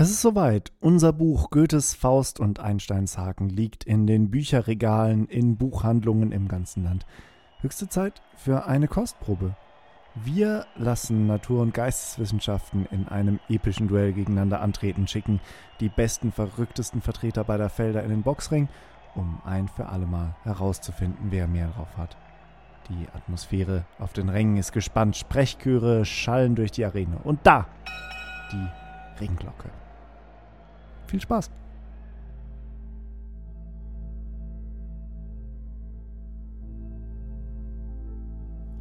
Es ist soweit. Unser Buch Goethes Faust und Einsteins Haken liegt in den Bücherregalen in Buchhandlungen im ganzen Land. Höchste Zeit für eine Kostprobe. Wir lassen Natur- und Geisteswissenschaften in einem epischen Duell gegeneinander antreten, schicken die besten, verrücktesten Vertreter beider Felder in den Boxring, um ein für allemal herauszufinden, wer mehr drauf hat. Die Atmosphäre auf den Rängen ist gespannt, Sprechchöre schallen durch die Arena. Und da die Ringglocke. Viel Spaß!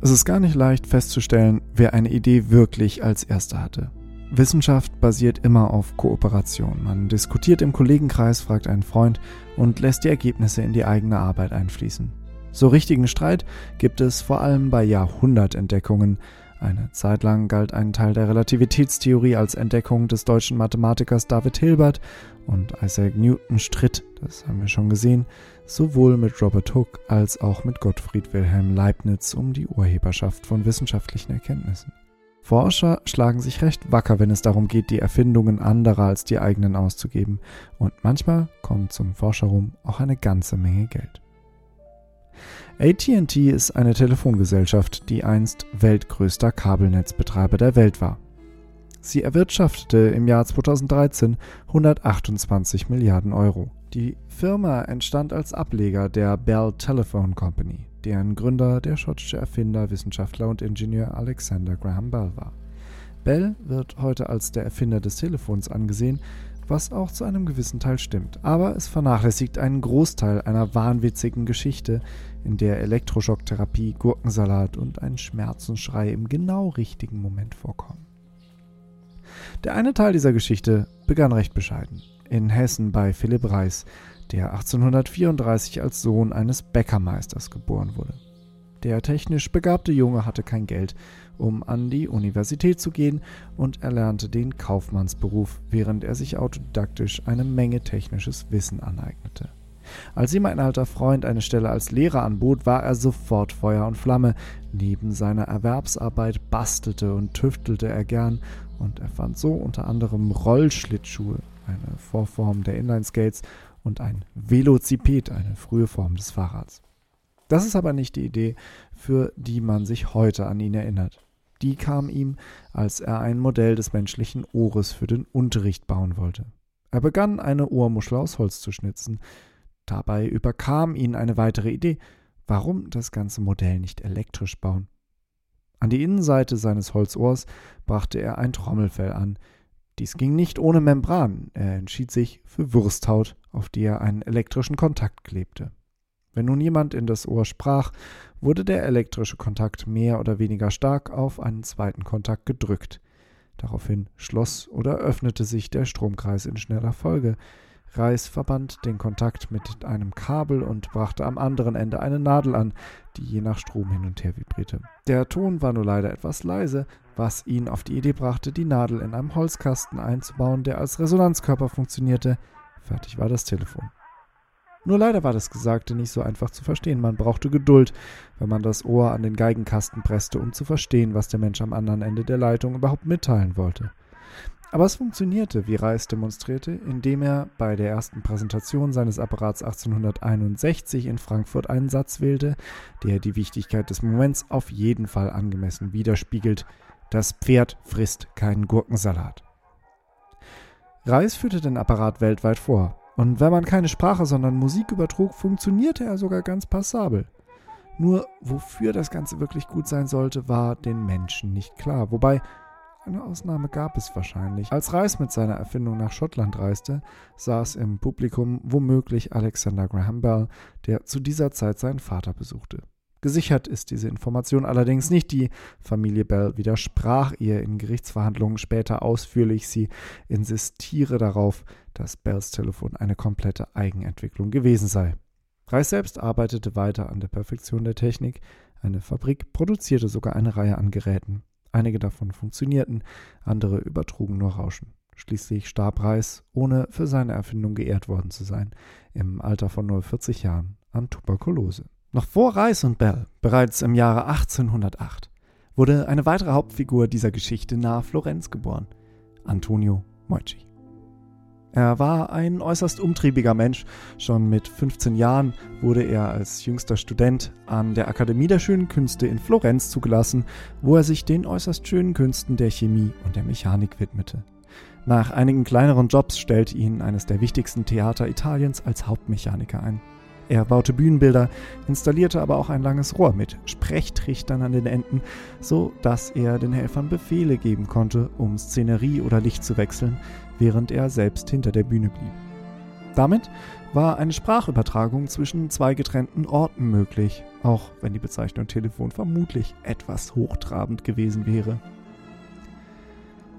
Es ist gar nicht leicht festzustellen, wer eine Idee wirklich als erster hatte. Wissenschaft basiert immer auf Kooperation. Man diskutiert im Kollegenkreis, fragt einen Freund und lässt die Ergebnisse in die eigene Arbeit einfließen. So richtigen Streit gibt es vor allem bei Jahrhundertentdeckungen, eine Zeit lang galt ein Teil der Relativitätstheorie als Entdeckung des deutschen Mathematikers David Hilbert und Isaac Newton stritt, das haben wir schon gesehen, sowohl mit Robert Hooke als auch mit Gottfried Wilhelm Leibniz um die Urheberschaft von wissenschaftlichen Erkenntnissen. Forscher schlagen sich recht wacker, wenn es darum geht, die Erfindungen anderer als die eigenen auszugeben, und manchmal kommt zum Forscherruhm auch eine ganze Menge Geld. ATT ist eine Telefongesellschaft, die einst weltgrößter Kabelnetzbetreiber der Welt war. Sie erwirtschaftete im Jahr 2013 128 Milliarden Euro. Die Firma entstand als Ableger der Bell Telephone Company, deren Gründer der schottische Erfinder, Wissenschaftler und Ingenieur Alexander Graham Bell war. Bell wird heute als der Erfinder des Telefons angesehen was auch zu einem gewissen Teil stimmt. Aber es vernachlässigt einen Großteil einer wahnwitzigen Geschichte, in der Elektroschocktherapie, Gurkensalat und ein Schmerzensschrei im genau richtigen Moment vorkommen. Der eine Teil dieser Geschichte begann recht bescheiden. In Hessen bei Philipp Reis, der 1834 als Sohn eines Bäckermeisters geboren wurde. Der technisch begabte Junge hatte kein Geld, um an die Universität zu gehen, und erlernte den Kaufmannsberuf, während er sich autodidaktisch eine Menge technisches Wissen aneignete. Als ihm ein alter Freund eine Stelle als Lehrer anbot, war er sofort Feuer und Flamme. Neben seiner Erwerbsarbeit bastelte und tüftelte er gern und erfand so unter anderem Rollschlittschuhe, eine Vorform der Inlineskates, und ein Velociped, eine frühe Form des Fahrrads. Das ist aber nicht die Idee, für die man sich heute an ihn erinnert. Die kam ihm, als er ein Modell des menschlichen Ohres für den Unterricht bauen wollte. Er begann, eine Ohrmuschel aus Holz zu schnitzen. Dabei überkam ihn eine weitere Idee. Warum das ganze Modell nicht elektrisch bauen? An die Innenseite seines Holzohrs brachte er ein Trommelfell an. Dies ging nicht ohne Membran. Er entschied sich für Wursthaut, auf die er einen elektrischen Kontakt klebte. Wenn nun jemand in das Ohr sprach, wurde der elektrische Kontakt mehr oder weniger stark auf einen zweiten Kontakt gedrückt. Daraufhin schloss oder öffnete sich der Stromkreis in schneller Folge. Reis verband den Kontakt mit einem Kabel und brachte am anderen Ende eine Nadel an, die je nach Strom hin und her vibrierte. Der Ton war nur leider etwas leise, was ihn auf die Idee brachte, die Nadel in einem Holzkasten einzubauen, der als Resonanzkörper funktionierte. Fertig war das Telefon. Nur leider war das Gesagte nicht so einfach zu verstehen. Man brauchte Geduld, wenn man das Ohr an den Geigenkasten presste, um zu verstehen, was der Mensch am anderen Ende der Leitung überhaupt mitteilen wollte. Aber es funktionierte, wie Reis demonstrierte, indem er bei der ersten Präsentation seines Apparats 1861 in Frankfurt einen Satz wählte, der die Wichtigkeit des Moments auf jeden Fall angemessen widerspiegelt. Das Pferd frisst keinen Gurkensalat. Reis führte den Apparat weltweit vor. Und wenn man keine Sprache, sondern Musik übertrug, funktionierte er sogar ganz passabel. Nur wofür das Ganze wirklich gut sein sollte, war den Menschen nicht klar. Wobei, eine Ausnahme gab es wahrscheinlich. Als Reis mit seiner Erfindung nach Schottland reiste, saß im Publikum womöglich Alexander Graham Bell, der zu dieser Zeit seinen Vater besuchte. Gesichert ist diese Information allerdings nicht. Die Familie Bell widersprach ihr in Gerichtsverhandlungen später ausführlich. Sie insistiere darauf, dass Bells Telefon eine komplette Eigenentwicklung gewesen sei. Reis selbst arbeitete weiter an der Perfektion der Technik. Eine Fabrik produzierte sogar eine Reihe an Geräten. Einige davon funktionierten, andere übertrugen nur Rauschen. Schließlich starb Reis, ohne für seine Erfindung geehrt worden zu sein, im Alter von nur 40 Jahren an Tuberkulose. Noch vor Reis und Bell, bereits im Jahre 1808, wurde eine weitere Hauptfigur dieser Geschichte nahe Florenz geboren, Antonio Moici. Er war ein äußerst umtriebiger Mensch. Schon mit 15 Jahren wurde er als jüngster Student an der Akademie der Schönen Künste in Florenz zugelassen, wo er sich den äußerst schönen Künsten der Chemie und der Mechanik widmete. Nach einigen kleineren Jobs stellte ihn eines der wichtigsten Theater Italiens als Hauptmechaniker ein. Er baute Bühnenbilder, installierte aber auch ein langes Rohr mit Sprechtrichtern an den Enden, so dass er den Helfern Befehle geben konnte, um Szenerie oder Licht zu wechseln, während er selbst hinter der Bühne blieb. Damit war eine Sprachübertragung zwischen zwei getrennten Orten möglich, auch wenn die Bezeichnung Telefon vermutlich etwas hochtrabend gewesen wäre.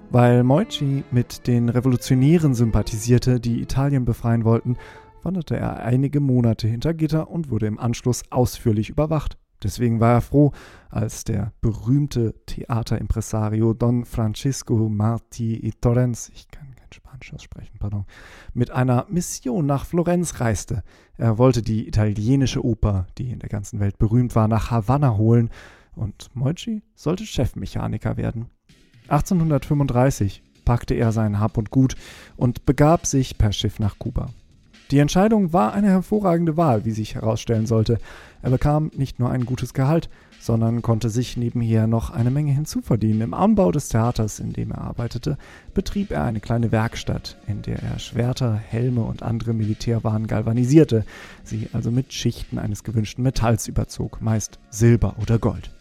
Weil Moichi mit den Revolutionären sympathisierte, die Italien befreien wollten, wanderte er einige Monate hinter Gitter und wurde im Anschluss ausführlich überwacht. Deswegen war er froh, als der berühmte Theaterimpresario Don Francisco Marti y Torrens, ich kann kein Spanisch aussprechen, pardon, mit einer Mission nach Florenz reiste. Er wollte die italienische Oper, die in der ganzen Welt berühmt war, nach Havanna holen und Moichi sollte Chefmechaniker werden. 1835 packte er sein Hab und Gut und begab sich per Schiff nach Kuba. Die Entscheidung war eine hervorragende Wahl, wie sich herausstellen sollte. Er bekam nicht nur ein gutes Gehalt, sondern konnte sich nebenher noch eine Menge hinzuverdienen. Im Anbau des Theaters, in dem er arbeitete, betrieb er eine kleine Werkstatt, in der er Schwerter, Helme und andere Militärwaren galvanisierte, sie also mit Schichten eines gewünschten Metalls überzog, meist Silber oder Gold.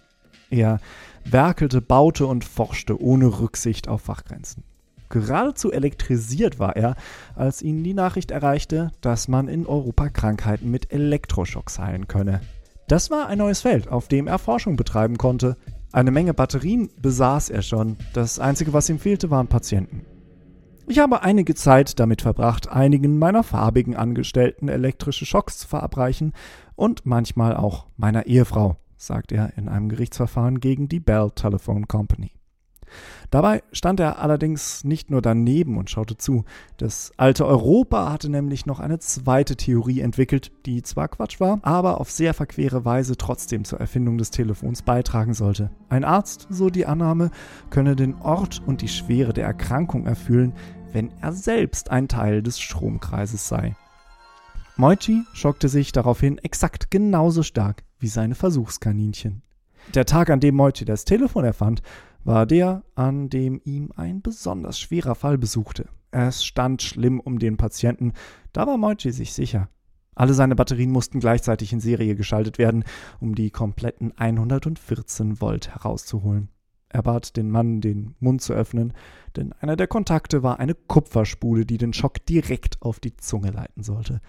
Er werkelte, baute und forschte ohne Rücksicht auf Fachgrenzen. Geradezu elektrisiert war er, als ihn die Nachricht erreichte, dass man in Europa Krankheiten mit Elektroschocks heilen könne. Das war ein neues Feld, auf dem er Forschung betreiben konnte. Eine Menge Batterien besaß er schon. Das Einzige, was ihm fehlte, waren Patienten. Ich habe einige Zeit damit verbracht, einigen meiner farbigen Angestellten elektrische Schocks zu verabreichen und manchmal auch meiner Ehefrau, sagt er in einem Gerichtsverfahren gegen die Bell Telephone Company. Dabei stand er allerdings nicht nur daneben und schaute zu. Das alte Europa hatte nämlich noch eine zweite Theorie entwickelt, die zwar Quatsch war, aber auf sehr verquere Weise trotzdem zur Erfindung des Telefons beitragen sollte. Ein Arzt, so die Annahme, könne den Ort und die Schwere der Erkrankung erfüllen, wenn er selbst ein Teil des Stromkreises sei. Moichi schockte sich daraufhin exakt genauso stark wie seine Versuchskaninchen. Der Tag, an dem Moichi das Telefon erfand, war der, an dem ihm ein besonders schwerer Fall besuchte. Es stand schlimm um den Patienten, da war Moichi sich sicher. Alle seine Batterien mussten gleichzeitig in Serie geschaltet werden, um die kompletten 114 Volt herauszuholen. Er bat den Mann, den Mund zu öffnen, denn einer der Kontakte war eine Kupferspule, die den Schock direkt auf die Zunge leiten sollte.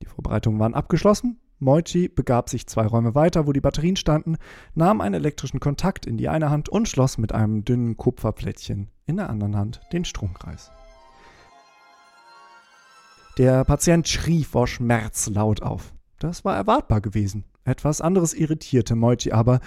Die Vorbereitungen waren abgeschlossen Moichi begab sich zwei Räume weiter, wo die Batterien standen, nahm einen elektrischen Kontakt in die eine Hand und schloss mit einem dünnen Kupferplättchen in der anderen Hand den Stromkreis. Der Patient schrie vor Schmerz laut auf. Das war erwartbar gewesen. Etwas anderes irritierte Moichi aber.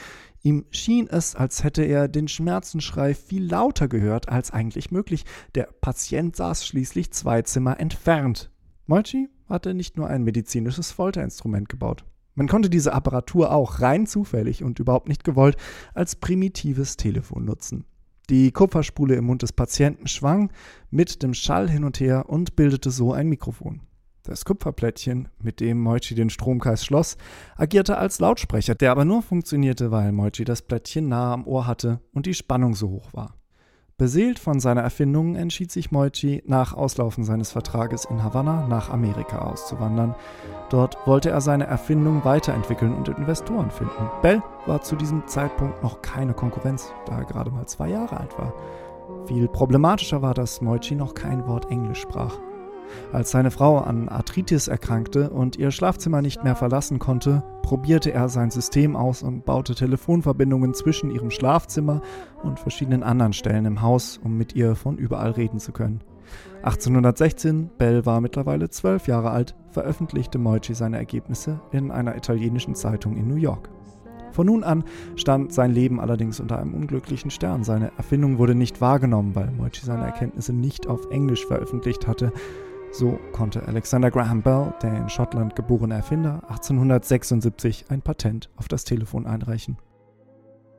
Ihm schien es, als hätte er den Schmerzenschrei viel lauter gehört als eigentlich möglich. Der Patient saß schließlich zwei Zimmer entfernt. Moichi hatte nicht nur ein medizinisches Folterinstrument gebaut. Man konnte diese Apparatur auch rein zufällig und überhaupt nicht gewollt als primitives Telefon nutzen. Die Kupferspule im Mund des Patienten schwang mit dem Schall hin und her und bildete so ein Mikrofon. Das Kupferplättchen, mit dem Moichi den Stromkreis schloss, agierte als Lautsprecher, der aber nur funktionierte, weil Moichi das Plättchen nahe am Ohr hatte und die Spannung so hoch war. Beseelt von seiner Erfindung entschied sich Moichi, nach Auslaufen seines Vertrages in Havanna nach Amerika auszuwandern. Dort wollte er seine Erfindung weiterentwickeln und Investoren finden. Bell war zu diesem Zeitpunkt noch keine Konkurrenz, da er gerade mal zwei Jahre alt war. Viel problematischer war, dass Moichi noch kein Wort Englisch sprach. Als seine Frau an Arthritis erkrankte und ihr Schlafzimmer nicht mehr verlassen konnte, probierte er sein System aus und baute Telefonverbindungen zwischen ihrem Schlafzimmer und verschiedenen anderen Stellen im Haus, um mit ihr von überall reden zu können. 1816, Bell war mittlerweile zwölf Jahre alt, veröffentlichte Moichi seine Ergebnisse in einer italienischen Zeitung in New York. Von nun an stand sein Leben allerdings unter einem unglücklichen Stern. Seine Erfindung wurde nicht wahrgenommen, weil Moichi seine Erkenntnisse nicht auf Englisch veröffentlicht hatte so konnte Alexander Graham Bell, der in Schottland geborene Erfinder, 1876 ein Patent auf das Telefon einreichen.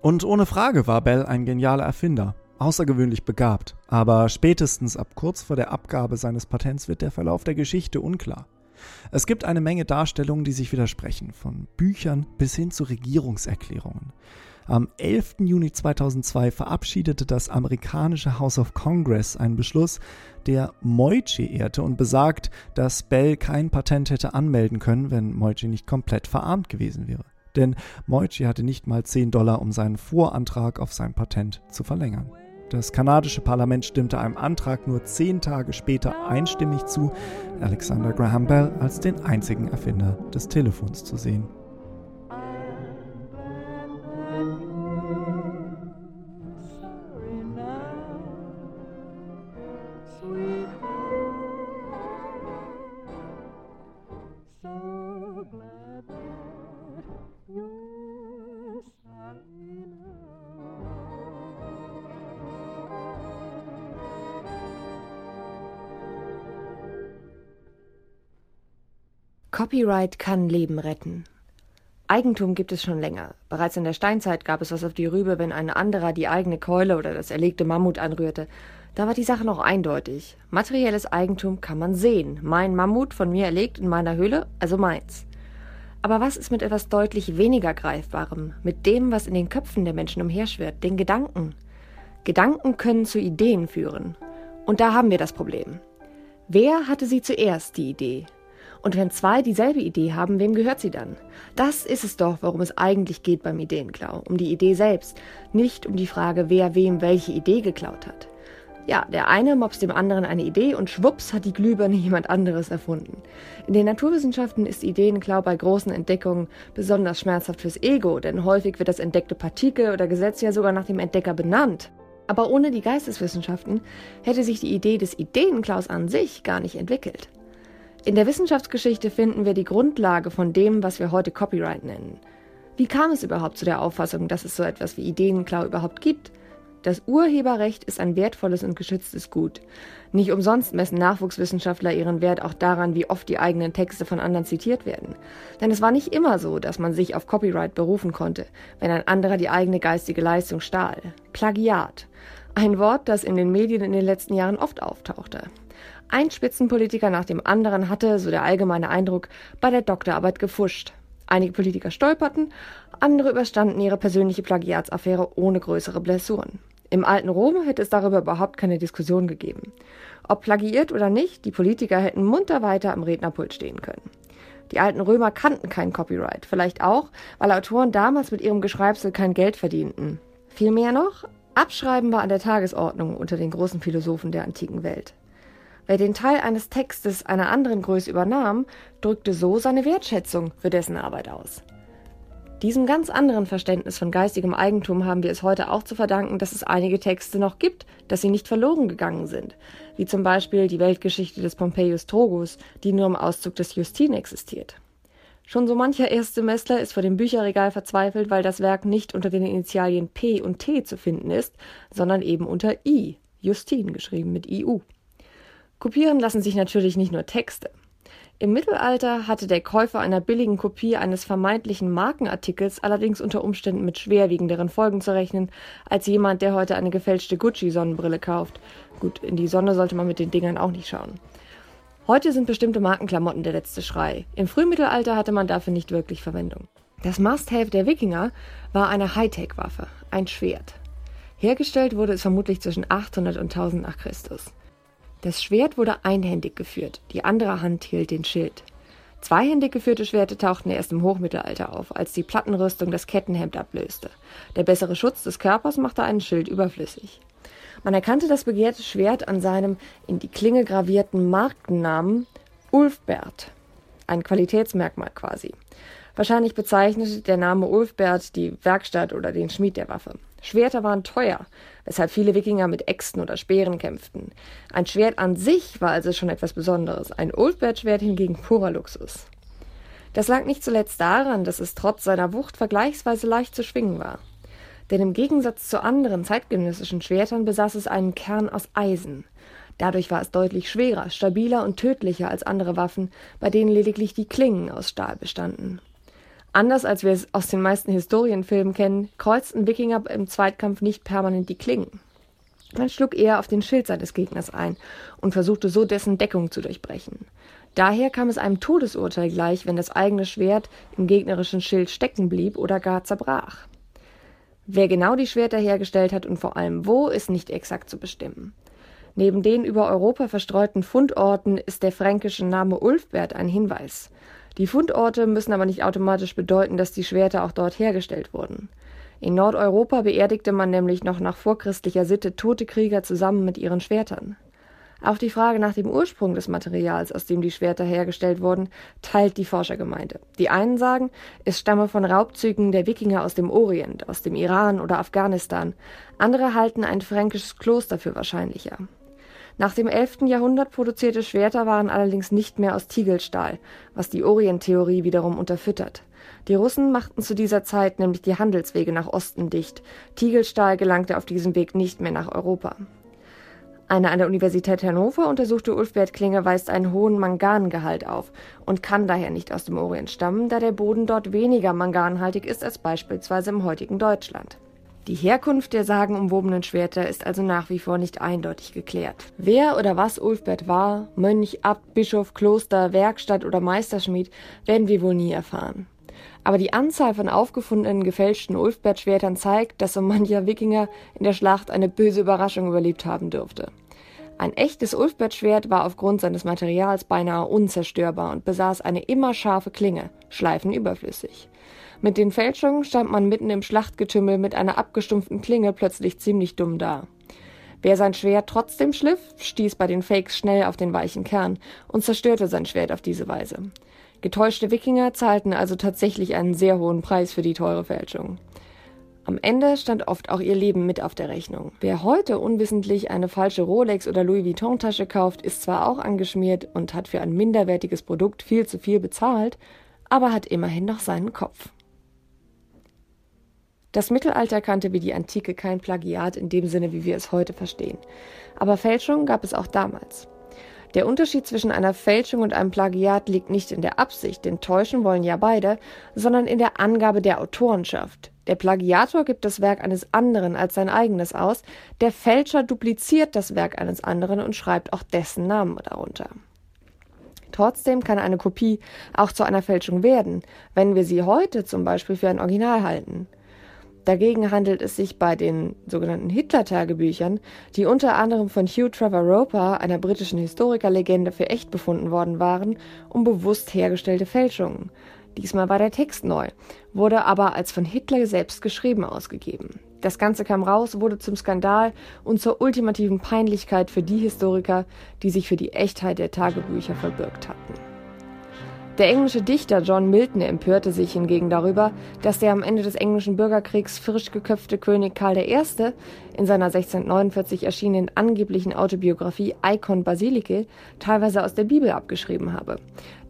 Und ohne Frage war Bell ein genialer Erfinder. außergewöhnlich begabt, aber spätestens ab kurz vor der Abgabe seines Patents wird der Verlauf der Geschichte unklar. Es gibt eine Menge Darstellungen, die sich widersprechen, von Büchern bis hin zu Regierungserklärungen. Am 11. Juni 2002 verabschiedete das amerikanische House of Congress einen Beschluss, der Moichi ehrte und besagt, dass Bell kein Patent hätte anmelden können, wenn Moichi nicht komplett verarmt gewesen wäre. Denn Moichi hatte nicht mal 10 Dollar, um seinen Vorantrag auf sein Patent zu verlängern. Das kanadische Parlament stimmte einem Antrag nur zehn Tage später einstimmig zu, Alexander Graham Bell als den einzigen Erfinder des Telefons zu sehen. Copyright kann Leben retten. Eigentum gibt es schon länger. Bereits in der Steinzeit gab es was auf die Rübe, wenn ein anderer die eigene Keule oder das erlegte Mammut anrührte. Da war die Sache noch eindeutig. Materielles Eigentum kann man sehen. Mein Mammut von mir erlegt in meiner Höhle, also meins. Aber was ist mit etwas deutlich weniger Greifbarem, mit dem, was in den Köpfen der Menschen umherschwirrt, den Gedanken? Gedanken können zu Ideen führen. Und da haben wir das Problem. Wer hatte sie zuerst, die Idee? Und wenn zwei dieselbe Idee haben, wem gehört sie dann? Das ist es doch, worum es eigentlich geht beim Ideenklau, um die Idee selbst, nicht um die Frage, wer wem welche Idee geklaut hat. Ja, der eine mobst dem anderen eine Idee und schwupps hat die Glühbirne jemand anderes erfunden. In den Naturwissenschaften ist Ideenklau bei großen Entdeckungen besonders schmerzhaft fürs Ego, denn häufig wird das entdeckte Partikel oder Gesetz ja sogar nach dem Entdecker benannt. Aber ohne die Geisteswissenschaften hätte sich die Idee des Ideenklaus an sich gar nicht entwickelt. In der Wissenschaftsgeschichte finden wir die Grundlage von dem, was wir heute Copyright nennen. Wie kam es überhaupt zu der Auffassung, dass es so etwas wie Ideenklau überhaupt gibt? Das Urheberrecht ist ein wertvolles und geschütztes Gut. Nicht umsonst messen Nachwuchswissenschaftler ihren Wert auch daran, wie oft die eigenen Texte von anderen zitiert werden. Denn es war nicht immer so, dass man sich auf Copyright berufen konnte, wenn ein anderer die eigene geistige Leistung stahl. Plagiat. Ein Wort, das in den Medien in den letzten Jahren oft auftauchte. Ein Spitzenpolitiker nach dem anderen hatte, so der allgemeine Eindruck, bei der Doktorarbeit gefuscht. Einige Politiker stolperten, andere überstanden ihre persönliche Plagiatsaffäre ohne größere Blessuren. Im alten Rom hätte es darüber überhaupt keine Diskussion gegeben. Ob plagiiert oder nicht, die Politiker hätten munter weiter am Rednerpult stehen können. Die alten Römer kannten kein Copyright, vielleicht auch, weil Autoren damals mit ihrem Geschreibsel kein Geld verdienten. Viel mehr noch, Abschreiben war an der Tagesordnung unter den großen Philosophen der antiken Welt. Wer den Teil eines Textes einer anderen Größe übernahm, drückte so seine Wertschätzung für dessen Arbeit aus. Diesem ganz anderen Verständnis von geistigem Eigentum haben wir es heute auch zu verdanken, dass es einige Texte noch gibt, dass sie nicht verloren gegangen sind, wie zum Beispiel die Weltgeschichte des Pompeius Trogus, die nur im Auszug des Justin existiert. Schon so mancher Erstsemestler ist vor dem Bücherregal verzweifelt, weil das Werk nicht unter den Initialien P und T zu finden ist, sondern eben unter I, Justin geschrieben mit IU. Kopieren lassen sich natürlich nicht nur Texte. Im Mittelalter hatte der Käufer einer billigen Kopie eines vermeintlichen Markenartikels allerdings unter Umständen mit schwerwiegenderen Folgen zu rechnen, als jemand, der heute eine gefälschte Gucci-Sonnenbrille kauft. Gut, in die Sonne sollte man mit den Dingern auch nicht schauen. Heute sind bestimmte Markenklamotten der letzte Schrei. Im Frühmittelalter hatte man dafür nicht wirklich Verwendung. Das Must-Have der Wikinger war eine Hightech-Waffe, ein Schwert. Hergestellt wurde es vermutlich zwischen 800 und 1000 nach Christus. Das Schwert wurde einhändig geführt, die andere Hand hielt den Schild. Zweihändig geführte Schwerte tauchten erst im Hochmittelalter auf, als die Plattenrüstung das Kettenhemd ablöste. Der bessere Schutz des Körpers machte einen Schild überflüssig. Man erkannte das begehrte Schwert an seinem in die Klinge gravierten Markennamen Ulfbert. Ein Qualitätsmerkmal quasi. Wahrscheinlich bezeichnete der Name Ulfbert die Werkstatt oder den Schmied der Waffe. Schwerter waren teuer, weshalb viele Wikinger mit Äxten oder Speeren kämpften. Ein Schwert an sich war also schon etwas Besonderes, ein Ulfbert-Schwert hingegen purer Luxus. Das lag nicht zuletzt daran, dass es trotz seiner Wucht vergleichsweise leicht zu schwingen war. Denn im Gegensatz zu anderen zeitgenössischen Schwertern besaß es einen Kern aus Eisen. Dadurch war es deutlich schwerer, stabiler und tödlicher als andere Waffen, bei denen lediglich die Klingen aus Stahl bestanden. Anders als wir es aus den meisten Historienfilmen kennen, kreuzten Wikinger im Zweitkampf nicht permanent die Klingen. Man schlug eher auf den Schild seines Gegners ein und versuchte so dessen Deckung zu durchbrechen. Daher kam es einem Todesurteil gleich, wenn das eigene Schwert im gegnerischen Schild stecken blieb oder gar zerbrach. Wer genau die Schwerter hergestellt hat und vor allem wo, ist nicht exakt zu bestimmen. Neben den über Europa verstreuten Fundorten ist der fränkische Name Ulfbert ein Hinweis. Die Fundorte müssen aber nicht automatisch bedeuten, dass die Schwerter auch dort hergestellt wurden. In Nordeuropa beerdigte man nämlich noch nach vorchristlicher Sitte tote Krieger zusammen mit ihren Schwertern. Auch die Frage nach dem Ursprung des Materials, aus dem die Schwerter hergestellt wurden, teilt die Forschergemeinde. Die einen sagen, es stamme von Raubzügen der Wikinger aus dem Orient, aus dem Iran oder Afghanistan. Andere halten ein fränkisches Kloster für wahrscheinlicher. Nach dem 11. Jahrhundert produzierte Schwerter waren allerdings nicht mehr aus Tiegelstahl, was die Orienttheorie wiederum unterfüttert. Die Russen machten zu dieser Zeit nämlich die Handelswege nach Osten dicht. Tiegelstahl gelangte auf diesem Weg nicht mehr nach Europa. Eine an der Universität Hannover untersuchte Ulfbert Klinger weist einen hohen Mangangehalt auf und kann daher nicht aus dem Orient stammen, da der Boden dort weniger manganhaltig ist als beispielsweise im heutigen Deutschland. Die Herkunft der sagenumwobenen Schwerter ist also nach wie vor nicht eindeutig geklärt. Wer oder was Ulfbert war, Mönch, Abt, Bischof, Kloster, Werkstatt oder Meisterschmied, werden wir wohl nie erfahren. Aber die Anzahl von aufgefundenen gefälschten Ulfbert-Schwertern zeigt, dass so mancher Wikinger in der Schlacht eine böse Überraschung überlebt haben dürfte. Ein echtes Ulfbert-Schwert war aufgrund seines Materials beinahe unzerstörbar und besaß eine immer scharfe Klinge, Schleifen überflüssig. Mit den Fälschungen stand man mitten im Schlachtgetümmel mit einer abgestumpften Klinge plötzlich ziemlich dumm da. Wer sein Schwert trotzdem schliff, stieß bei den Fakes schnell auf den weichen Kern und zerstörte sein Schwert auf diese Weise. Getäuschte Wikinger zahlten also tatsächlich einen sehr hohen Preis für die teure Fälschung. Am Ende stand oft auch ihr Leben mit auf der Rechnung. Wer heute unwissentlich eine falsche Rolex oder Louis Vuitton Tasche kauft, ist zwar auch angeschmiert und hat für ein minderwertiges Produkt viel zu viel bezahlt, aber hat immerhin noch seinen Kopf. Das Mittelalter kannte wie die Antike kein Plagiat in dem Sinne, wie wir es heute verstehen. Aber Fälschungen gab es auch damals. Der Unterschied zwischen einer Fälschung und einem Plagiat liegt nicht in der Absicht, denn täuschen wollen ja beide, sondern in der Angabe der Autorenschaft. Der Plagiator gibt das Werk eines anderen als sein eigenes aus, der Fälscher dupliziert das Werk eines anderen und schreibt auch dessen Namen darunter. Trotzdem kann eine Kopie auch zu einer Fälschung werden, wenn wir sie heute zum Beispiel für ein Original halten. Dagegen handelt es sich bei den sogenannten Hitler-Tagebüchern, die unter anderem von Hugh Trevor Roper, einer britischen Historikerlegende, für echt befunden worden waren, um bewusst hergestellte Fälschungen. Diesmal war der Text neu, wurde aber als von Hitler selbst geschrieben ausgegeben. Das Ganze kam raus, wurde zum Skandal und zur ultimativen Peinlichkeit für die Historiker, die sich für die Echtheit der Tagebücher verbürgt hatten. Der englische Dichter John Milton empörte sich hingegen darüber, dass der am Ende des englischen Bürgerkriegs frisch geköpfte König Karl I. in seiner 1649 erschienenen angeblichen Autobiografie Icon Basilike teilweise aus der Bibel abgeschrieben habe.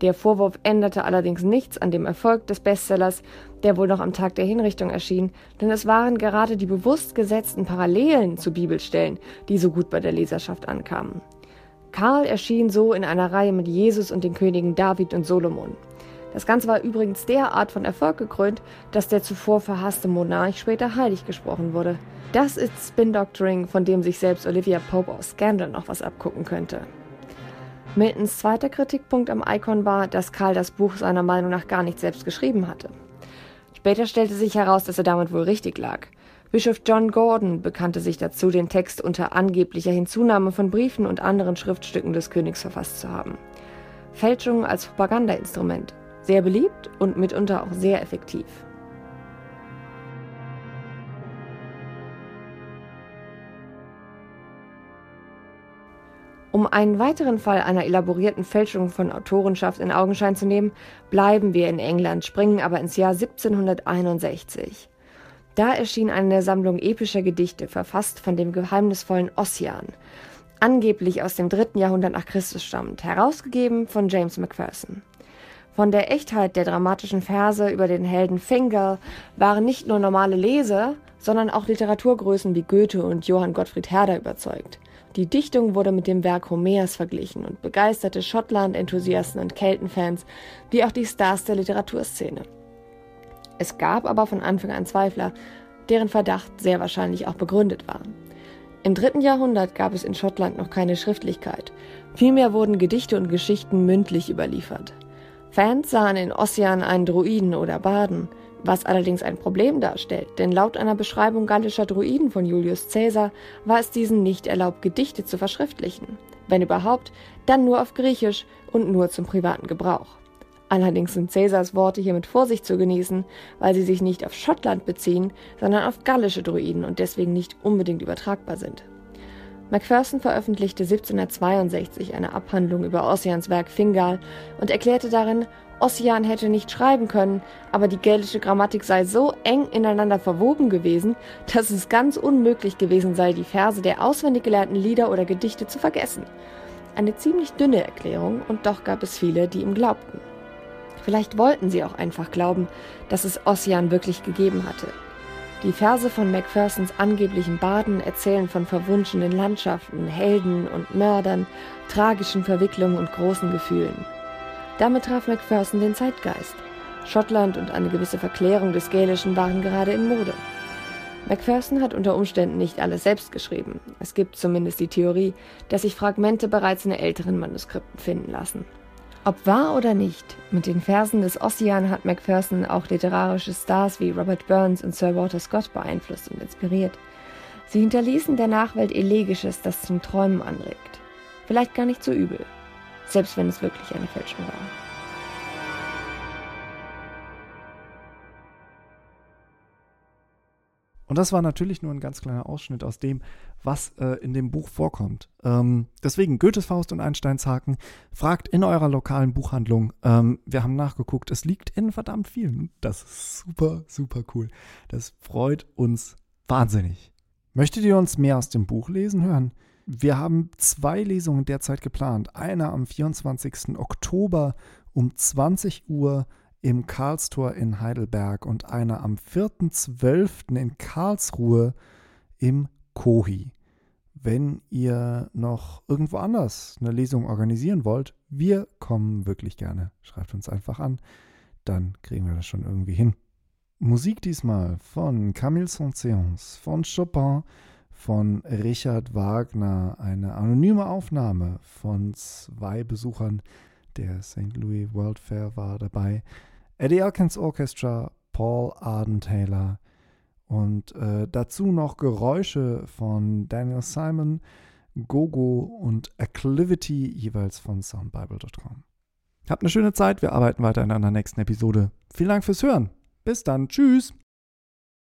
Der Vorwurf änderte allerdings nichts an dem Erfolg des Bestsellers, der wohl noch am Tag der Hinrichtung erschien, denn es waren gerade die bewusst gesetzten Parallelen zu Bibelstellen, die so gut bei der Leserschaft ankamen. Karl erschien so in einer Reihe mit Jesus und den Königen David und Solomon. Das Ganze war übrigens derart von Erfolg gekrönt, dass der zuvor verhasste Monarch später heilig gesprochen wurde. Das ist Spin-Doctoring, von dem sich selbst Olivia Pope aus Scandal noch was abgucken könnte. Miltons zweiter Kritikpunkt am Icon war, dass Karl das Buch seiner Meinung nach gar nicht selbst geschrieben hatte. Später stellte sich heraus, dass er damit wohl richtig lag. Bischof John Gordon bekannte sich dazu, den Text unter angeblicher Hinzunahme von Briefen und anderen Schriftstücken des Königs verfasst zu haben. Fälschung als Propagandainstrument. Sehr beliebt und mitunter auch sehr effektiv. Um einen weiteren Fall einer elaborierten Fälschung von Autorenschaft in Augenschein zu nehmen, bleiben wir in England, springen aber ins Jahr 1761. Da erschien eine Sammlung epischer Gedichte, verfasst von dem geheimnisvollen Ossian, angeblich aus dem dritten Jahrhundert nach Christus stammt, herausgegeben von James Macpherson. Von der Echtheit der dramatischen Verse über den Helden Fingal waren nicht nur normale Leser, sondern auch Literaturgrößen wie Goethe und Johann Gottfried Herder überzeugt. Die Dichtung wurde mit dem Werk Homers verglichen und begeisterte Schottland-Enthusiasten und Keltenfans, wie auch die Stars der Literaturszene. Es gab aber von Anfang an Zweifler, deren Verdacht sehr wahrscheinlich auch begründet war. Im dritten Jahrhundert gab es in Schottland noch keine Schriftlichkeit. Vielmehr wurden Gedichte und Geschichten mündlich überliefert. Fans sahen in Ossian einen Druiden oder Baden, was allerdings ein Problem darstellt, denn laut einer Beschreibung gallischer Druiden von Julius Caesar war es diesen nicht erlaubt, Gedichte zu verschriftlichen. Wenn überhaupt, dann nur auf Griechisch und nur zum privaten Gebrauch. Allerdings sind Caesars Worte hier mit Vorsicht zu genießen, weil sie sich nicht auf Schottland beziehen, sondern auf gallische Druiden und deswegen nicht unbedingt übertragbar sind. Macpherson veröffentlichte 1762 eine Abhandlung über Ossians Werk Fingal und erklärte darin, Ossian hätte nicht schreiben können, aber die gälische Grammatik sei so eng ineinander verwoben gewesen, dass es ganz unmöglich gewesen sei, die Verse der auswendig gelernten Lieder oder Gedichte zu vergessen. Eine ziemlich dünne Erklärung, und doch gab es viele, die ihm glaubten. Vielleicht wollten sie auch einfach glauben, dass es Ossian wirklich gegeben hatte. Die Verse von Macphersons angeblichen Baden erzählen von verwunschenen Landschaften, Helden und Mördern, tragischen Verwicklungen und großen Gefühlen. Damit traf Macpherson den Zeitgeist. Schottland und eine gewisse Verklärung des Gälischen waren gerade in Mode. Macpherson hat unter Umständen nicht alles selbst geschrieben. Es gibt zumindest die Theorie, dass sich Fragmente bereits in älteren Manuskripten finden lassen. Ob wahr oder nicht, mit den Versen des Ossian hat Macpherson auch literarische Stars wie Robert Burns und Sir Walter Scott beeinflusst und inspiriert. Sie hinterließen der Nachwelt Elegisches, das zum Träumen anregt. Vielleicht gar nicht so übel, selbst wenn es wirklich eine Fälschung war. Und das war natürlich nur ein ganz kleiner Ausschnitt aus dem, was äh, in dem Buch vorkommt. Ähm, deswegen Goethes Faust und Einsteins Haken. Fragt in eurer lokalen Buchhandlung. Ähm, wir haben nachgeguckt. Es liegt in verdammt vielen. Das ist super, super cool. Das freut uns wahnsinnig. Möchtet ihr uns mehr aus dem Buch lesen hören? Wir haben zwei Lesungen derzeit geplant. Eine am 24. Oktober um 20 Uhr im Karlstor in Heidelberg und einer am 4.12. in Karlsruhe im Kohi. Wenn ihr noch irgendwo anders eine Lesung organisieren wollt, wir kommen wirklich gerne. Schreibt uns einfach an, dann kriegen wir das schon irgendwie hin. Musik diesmal von Camille Saint-Séance, von Chopin, von Richard Wagner, eine anonyme Aufnahme von zwei Besuchern der St. Louis World Fair war dabei. Eddie Elkins Orchestra, Paul Arden Taylor und äh, dazu noch Geräusche von Daniel Simon, Gogo und Acclivity, jeweils von soundbible.com. Habt eine schöne Zeit, wir arbeiten weiter in einer nächsten Episode. Vielen Dank fürs Hören. Bis dann, tschüss.